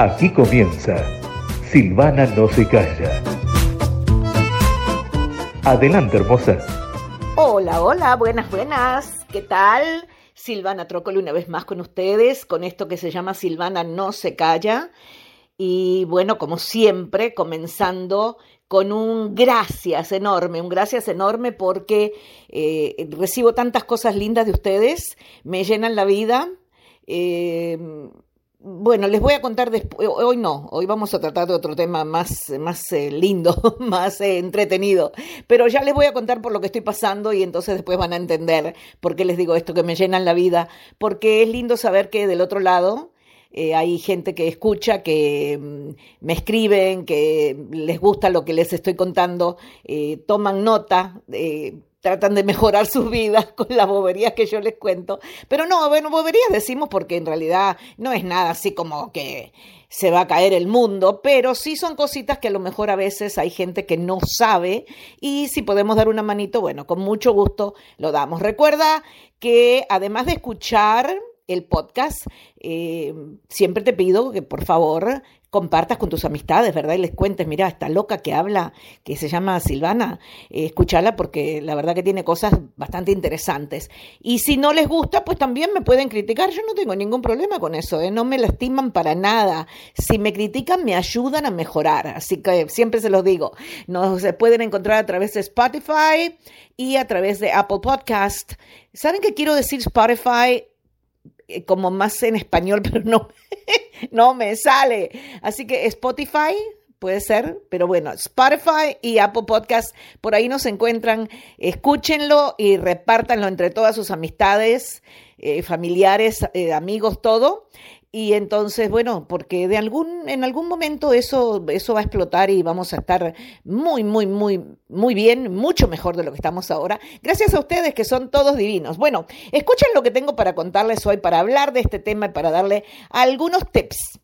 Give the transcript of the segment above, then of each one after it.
Aquí comienza Silvana no se calla. Adelante, hermosa. Hola, hola, buenas, buenas. ¿Qué tal? Silvana Trócoli una vez más con ustedes, con esto que se llama Silvana no se calla. Y bueno, como siempre, comenzando con un gracias enorme, un gracias enorme porque eh, recibo tantas cosas lindas de ustedes, me llenan la vida. Eh, bueno, les voy a contar después, hoy no, hoy vamos a tratar de otro tema más, más eh, lindo, más eh, entretenido, pero ya les voy a contar por lo que estoy pasando y entonces después van a entender por qué les digo esto, que me llenan la vida, porque es lindo saber que del otro lado eh, hay gente que escucha, que mm, me escriben, que les gusta lo que les estoy contando, toman nota tratan de mejorar sus vidas con las boberías que yo les cuento. Pero no, bueno, boberías decimos porque en realidad no es nada así como que se va a caer el mundo, pero sí son cositas que a lo mejor a veces hay gente que no sabe y si podemos dar una manito, bueno, con mucho gusto lo damos. Recuerda que además de escuchar el podcast, eh, siempre te pido que por favor compartas con tus amistades, ¿verdad? Y les cuentes, mira, esta loca que habla, que se llama Silvana, eh, escúchala porque la verdad que tiene cosas bastante interesantes. Y si no les gusta, pues también me pueden criticar, yo no tengo ningún problema con eso, ¿eh? no me lastiman para nada. Si me critican, me ayudan a mejorar, así que siempre se los digo, nos pueden encontrar a través de Spotify y a través de Apple Podcast. ¿Saben qué quiero decir Spotify? Eh, como más en español, pero no, no me sale. Así que Spotify puede ser, pero bueno, Spotify y Apple Podcast, por ahí nos encuentran, escúchenlo y repártanlo entre todas sus amistades, eh, familiares, eh, amigos, todo. Y entonces, bueno, porque de algún, en algún momento eso, eso va a explotar y vamos a estar muy, muy, muy, muy bien, mucho mejor de lo que estamos ahora. Gracias a ustedes que son todos divinos. Bueno, escuchen lo que tengo para contarles hoy, para hablar de este tema y para darle algunos tips.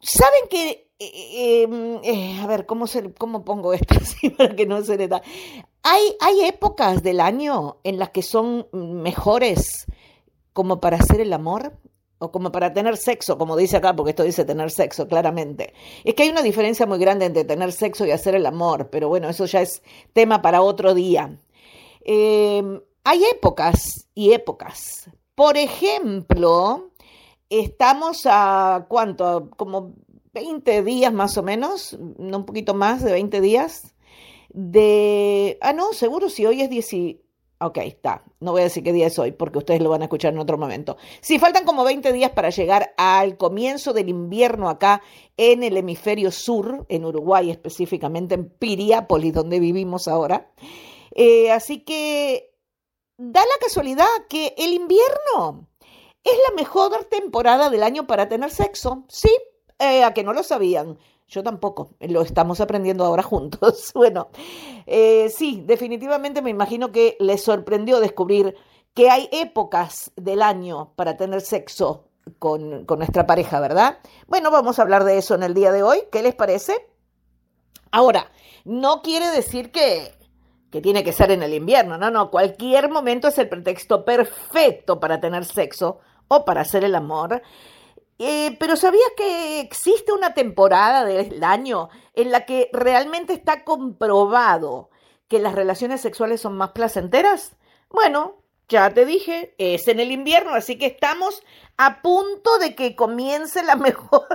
Saben que, eh, eh, a ver, ¿cómo, se, ¿cómo pongo esto así para que no se le da? Hay, hay épocas del año en las que son mejores como para hacer el amor o como para tener sexo, como dice acá, porque esto dice tener sexo, claramente. Es que hay una diferencia muy grande entre tener sexo y hacer el amor, pero bueno, eso ya es tema para otro día. Em, hay épocas y épocas. Por ejemplo, estamos a cuánto, como 20 días más o menos, no un poquito más de 20 días, de... Ah, no, seguro si hoy es 10... Ok, está. No voy a decir qué día es hoy porque ustedes lo van a escuchar en otro momento. Sí, faltan como 20 días para llegar al comienzo del invierno acá en el hemisferio sur, en Uruguay específicamente, en Piriápolis, donde vivimos ahora. Eh, así que da la casualidad que el invierno es la mejor temporada del año para tener sexo. Sí, eh, a que no lo sabían. Yo tampoco, lo estamos aprendiendo ahora juntos. Bueno, eh, sí, definitivamente me imagino que les sorprendió descubrir que hay épocas del año para tener sexo con, con nuestra pareja, ¿verdad? Bueno, vamos a hablar de eso en el día de hoy. ¿Qué les parece? Ahora, no quiere decir que, que tiene que ser en el invierno, no, no, cualquier momento es el pretexto perfecto para tener sexo o para hacer el amor. Eh, pero ¿sabías que existe una temporada del año en la que realmente está comprobado que las relaciones sexuales son más placenteras? Bueno, ya te dije, es en el invierno, así que estamos a punto de que comience la mejor.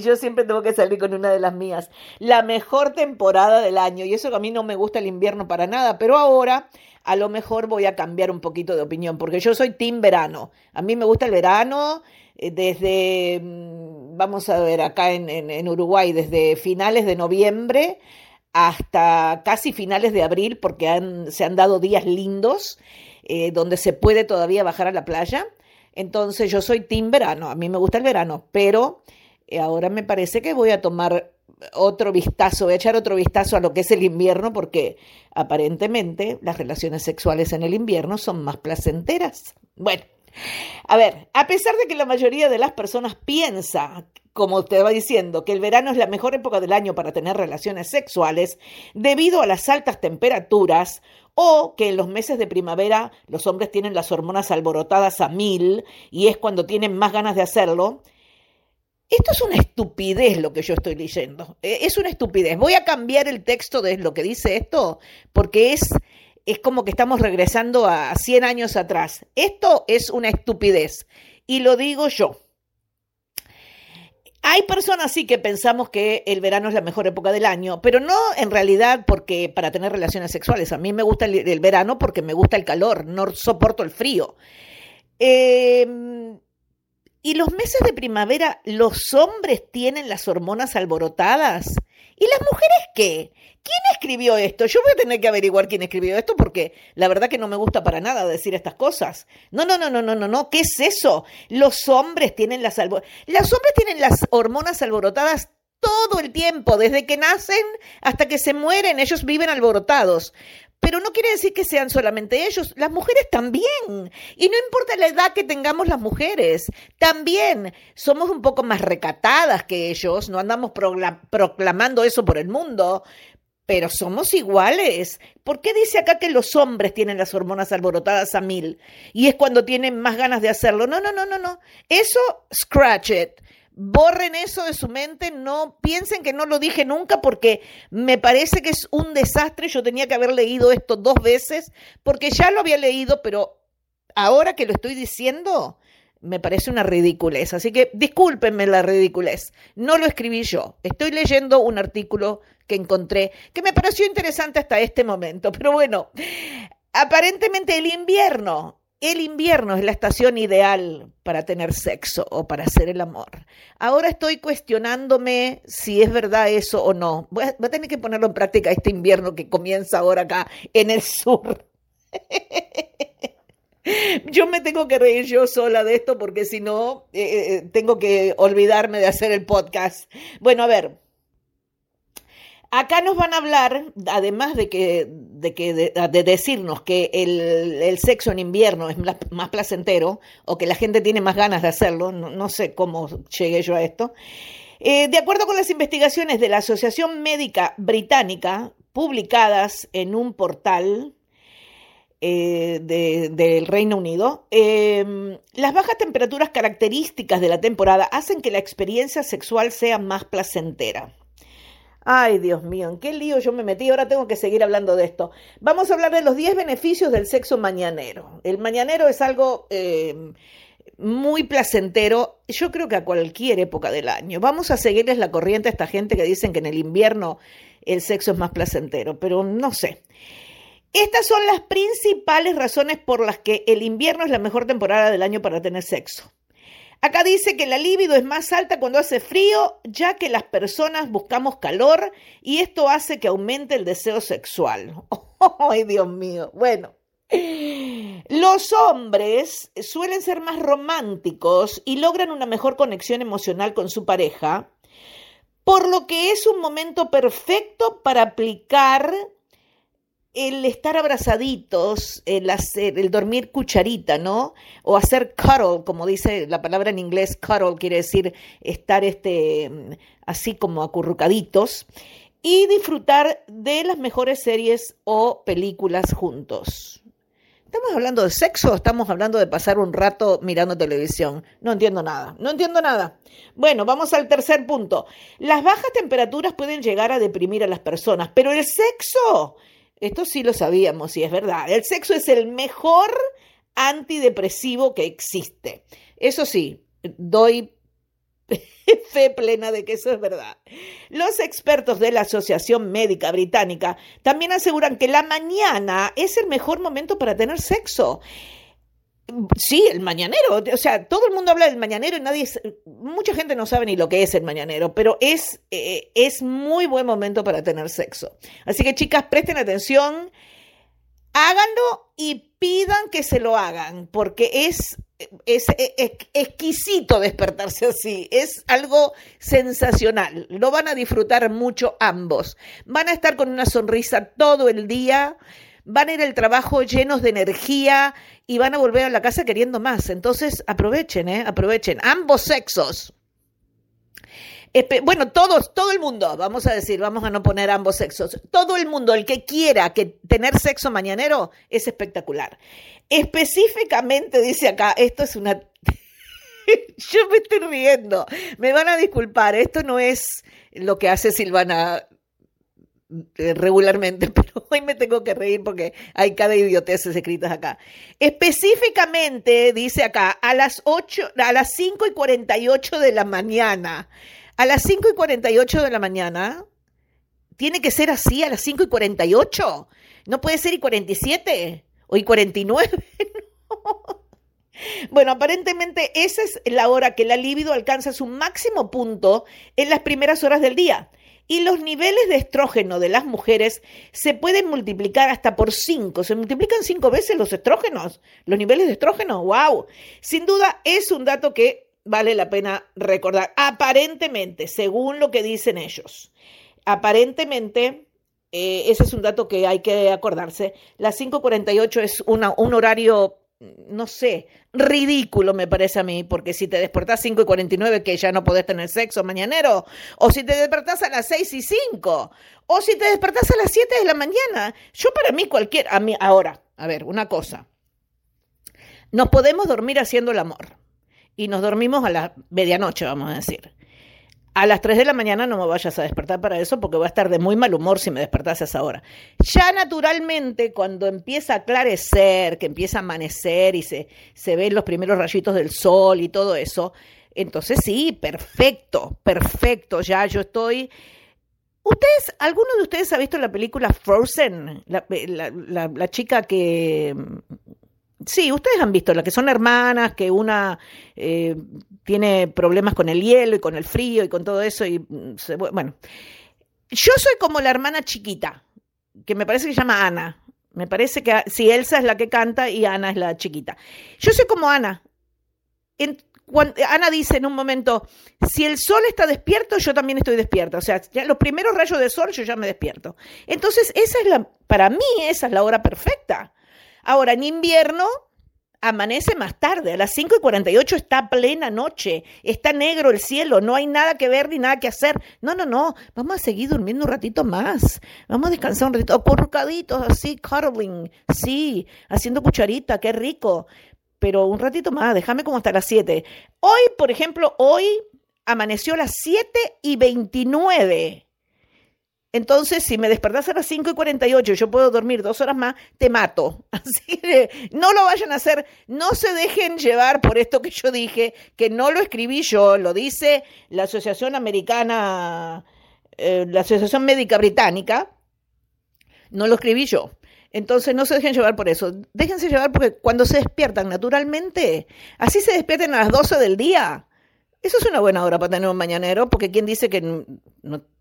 Yo siempre tengo que salir con una de las mías. La mejor temporada del año. Y eso que a mí no me gusta el invierno para nada, pero ahora a lo mejor voy a cambiar un poquito de opinión, porque yo soy team verano. A mí me gusta el verano eh, desde, mm, vamos a ver, acá en, Uruguay, desde finales de noviembre hasta casi finales de abril, porque se han dado días lindos eh, donde se puede todavía bajar a la playa. Entonces yo soy team verano, a mí me gusta el verano, pero eh, ahora me parece que voy a tomar otro vistazo, voy a echar otro vistazo a lo que es el invierno, porque aparentemente las relaciones sexuales en el invierno son más placenteras. Bueno, a ver, a pesar de que la mayoría de las personas piensa como te va diciendo, que el verano es la mejor época del año para tener relaciones sexuales debido a las altas temperaturas o que en los meses de primavera los hombres tienen las hormonas alborotadas a mil y es cuando tienen más ganas de hacerlo. Esto es una estupidez lo que yo estoy leyendo. Eh, es una estupidez. Voy a cambiar el texto de lo que dice esto porque es, es como que estamos regresando a 100 años atrás. Esto es una estupidez. Y lo digo yo. Hay personas sí que pensamos que el verano es la mejor época del año, pero no en realidad porque para tener relaciones sexuales. A mí me gusta el, verano porque me gusta el calor, no soporto el frío. Eh, y los meses de primavera, los hombres tienen las hormonas alborotadas. ¿Y las mujeres qué? ¿Quién escribió esto? Yo voy a tener que averiguar quién escribió esto porque la verdad que no me gusta para nada decir estas cosas. No, no, no, no, no, no, no. ¿Qué es eso? Los hombres tienen las Los hombres tienen las hormonas alborotadas todo el tiempo, desde que nacen hasta que se mueren, ellos viven alborotados. Pero no quiere decir que sean solamente ellos, las mujeres también. Y no importa la edad que tengamos las mujeres, también somos un poco más recatadas que ellos, no andamos proclamando eso por el mundo, pero somos iguales. ¿Por qué dice acá que los hombres tienen las hormonas alborotadas a mil? Y es cuando tienen más ganas de hacerlo. No, no, no, no, no. Eso, scratch it borren eso de su mente, no piensen que no lo dije nunca porque me parece que es un desastre. Yo tenía que haber leído esto dos veces porque ya lo había leído, pero ahora que lo estoy diciendo, me parece una ridiculez. Así que discúlpenme la ridiculez. No lo escribí yo. Estoy leyendo un artículo que encontré que me pareció interesante hasta este momento. Pero bueno, aparentemente el invierno el invierno es la estación ideal para tener sexo o para hacer el amor. Ahora estoy cuestionándome si es verdad eso o no. Voy a, tener que ponerlo en práctica este invierno que comienza ahora acá en el sur. Yo me tengo que reír yo sola de esto porque si no, eh, eh, tengo que olvidarme de hacer el podcast. Bueno, a ver, Acá nos van a hablar, además de que de, que de, decirnos que el, sexo en invierno es más placentero o que la gente tiene más ganas de hacerlo, no, sé cómo llegué yo a esto. Eh, de acuerdo con las investigaciones de la Asociación Médica Británica, publicadas en un portal eh, del Reino Unido, em, las bajas temperaturas características de la temporada hacen que la experiencia sexual sea más placentera. Ay, Dios mío, ¿en qué lío yo me metí? Ahora tengo que seguir hablando de esto. Vamos a hablar de los 10 beneficios del sexo mañanero. El mañanero es algo eh, muy placentero, yo creo que a cualquier época del año. Vamos a seguirles la corriente a esta gente que dicen que en el invierno el sexo es más placentero, pero no sé. Estas son las principales razones por las que el invierno es la mejor temporada del año para tener sexo. Acá dice que la libido es más alta cuando hace frío, ya que las personas buscamos calor y esto hace que aumente el deseo sexual. ¡Ay, Dios mío! Bueno, los hombres suelen ser más románticos y logran una mejor conexión emocional con su pareja, por lo que es un momento perfecto para aplicar el estar abrazaditos, el hacer, el dormir cucharita, ¿no? O hacer cuddle, como dice la palabra en inglés, cuddle quiere decir estar este, así como acurrucaditos y disfrutar de las mejores series o películas juntos. ¿Estamos hablando de sexo o estamos hablando de pasar un rato mirando televisión? No entiendo nada, no entiendo nada. Bueno, vamos al tercer punto. Las bajas temperaturas pueden llegar a deprimir a las personas, pero el sexo esto sí lo sabíamos y es verdad. El sexo es el mejor antidepresivo que existe. Eso sí, doy fe plena de que eso es verdad. Los expertos de la Asociación Médica Británica también aseguran que la mañana es el mejor momento para tener sexo. Sí, el mañanero. O sea, todo el mundo habla del mañanero y nadie, mucha gente no sabe ni lo que es el mañanero, pero es, eh, es muy buen momento para tener sexo. Así que chicas, presten atención, háganlo y pidan que se lo hagan, porque es, es, es exquisito despertarse así, es algo sensacional. Lo van a disfrutar mucho ambos. Van a estar con una sonrisa todo el día van a ir al trabajo llenos de energía y van a volver a la casa queriendo más. Entonces, aprovechen, ¿eh? aprovechen, ambos sexos. bueno, todos, todo el mundo, vamos a decir, vamos a no poner ambos sexos, todo el mundo, el que quiera que tener sexo mañanero es espectacular. Específicamente dice acá, esto es una... Yo me estoy riendo, me van a disculpar, esto no es lo que hace Silvana regularmente, pero hoy me tengo que reír porque hay cada idiotez escritas acá. Específicamente, dice acá, a las 8, a las 5 y 48 de la mañana, a las 5 y 48 de la mañana, tiene que ser así, a las 5 y 48, no puede ser y 47 o y 49. Bueno, aparentemente esa es la hora que la libido alcanza su máximo punto en las primeras horas del día y los niveles de estrógeno de las mujeres se pueden multiplicar hasta por cinco. Se multiplican cinco veces los estrógenos, los niveles de estrógeno. ¡Wow! Sin duda es un dato que vale la pena recordar. Aparentemente, según lo que dicen ellos, aparentemente eh, ese es un dato que hay que acordarse. Las 5.48 es una, un horario no sé, ridículo me parece a mí, porque si te despertás 5 y 49 que ya no podés tener sexo mañanero, o si te despertás a las 6 y 5, o si te despertás a las 7 de la mañana, yo para mí cualquier, a mí, ahora, a ver, una cosa, nos podemos dormir haciendo el amor, y nos dormimos a la medianoche, vamos a decir a las 3 de la mañana no me vayas a despertar para eso porque voy a estar de muy mal humor si me despertas a esa hora. Ya naturalmente, cuando empieza a aclarecer, que empieza a amanecer y se, se ven los primeros rayitos del sol y todo eso, entonces sí, perfecto, perfecto, ya yo estoy... ¿Ustedes, alguno de ustedes ha visto la película Frozen? La, la chica que Sí, ustedes han visto la que son hermanas, que una eh, tiene problemas con el hielo y con el frío y con todo eso. Y mm, bueno, yo soy como la hermana chiquita, que me parece que se llama Ana. Me parece que si Elsa es la que canta y Ana es la chiquita. Yo soy como Ana. Ana dice en un momento, si el sol está despierto, yo también estoy despierta. O sea, ya los primeros rayos de sol yo ya me despierto. Entonces, esa es la, para mí, esa es la hora perfecta. Ahora, en invierno amanece más tarde, a las 5 y 48 está plena noche, está negro el cielo, no hay nada que ver ni nada que hacer. No, no, no, vamos a seguir durmiendo un ratito más, vamos a descansar un ratito, porcaditos así, cuddling, sí, haciendo cucharita, qué rico, pero un ratito más, déjame como hasta las 7. Hoy, por ejemplo, hoy amaneció a las 7 y 29. Entonces, si me despertás a las 5 y 48 y yo puedo dormir dos horas más, te mato. Así que no lo vayan a hacer, no se dejen llevar por esto que yo dije, que no lo escribí yo, lo dice la Asociación Americana, eh, la Asociación Médica Británica, no lo escribí yo. Entonces no se dejen llevar por eso. Déjense llevar porque cuando se despiertan naturalmente, así se despierten a las 12 del día, eso es una buena hora para tener un mañanero, porque ¿quién dice que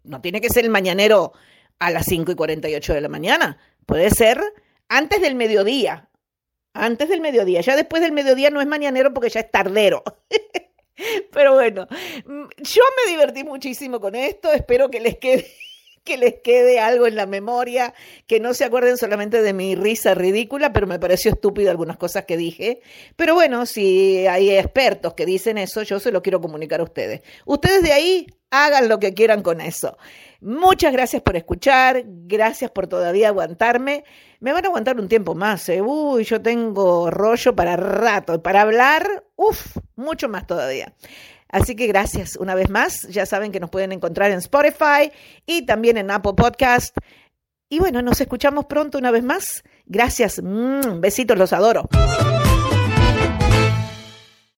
no, tiene que ser el mañanero a las 5 y 48 de la mañana? Puede ser antes del mediodía. Antes del mediodía. Ya después del mediodía no es mañanero porque ya es tardero. Pero bueno, yo me divertí muchísimo con esto. Espero que les quede que les quede algo en la memoria, que no se acuerden solamente de mi risa ridícula, pero me pareció estúpido algunas cosas que dije. Pero bueno, si hay expertos que dicen eso, yo se lo quiero comunicar a ustedes. Ustedes de ahí hagan lo que quieran con eso. Muchas gracias por escuchar, gracias por todavía aguantarme. Me van a aguantar un tiempo más, ¿eh? Uy, yo tengo rollo para rato, para hablar, uff, mucho más todavía. Así que gracias una vez más. Ya saben que nos pueden encontrar en Spotify y también en Apple Podcast. Y bueno, nos escuchamos pronto una vez más. Gracias. Mm, besitos, los adoro.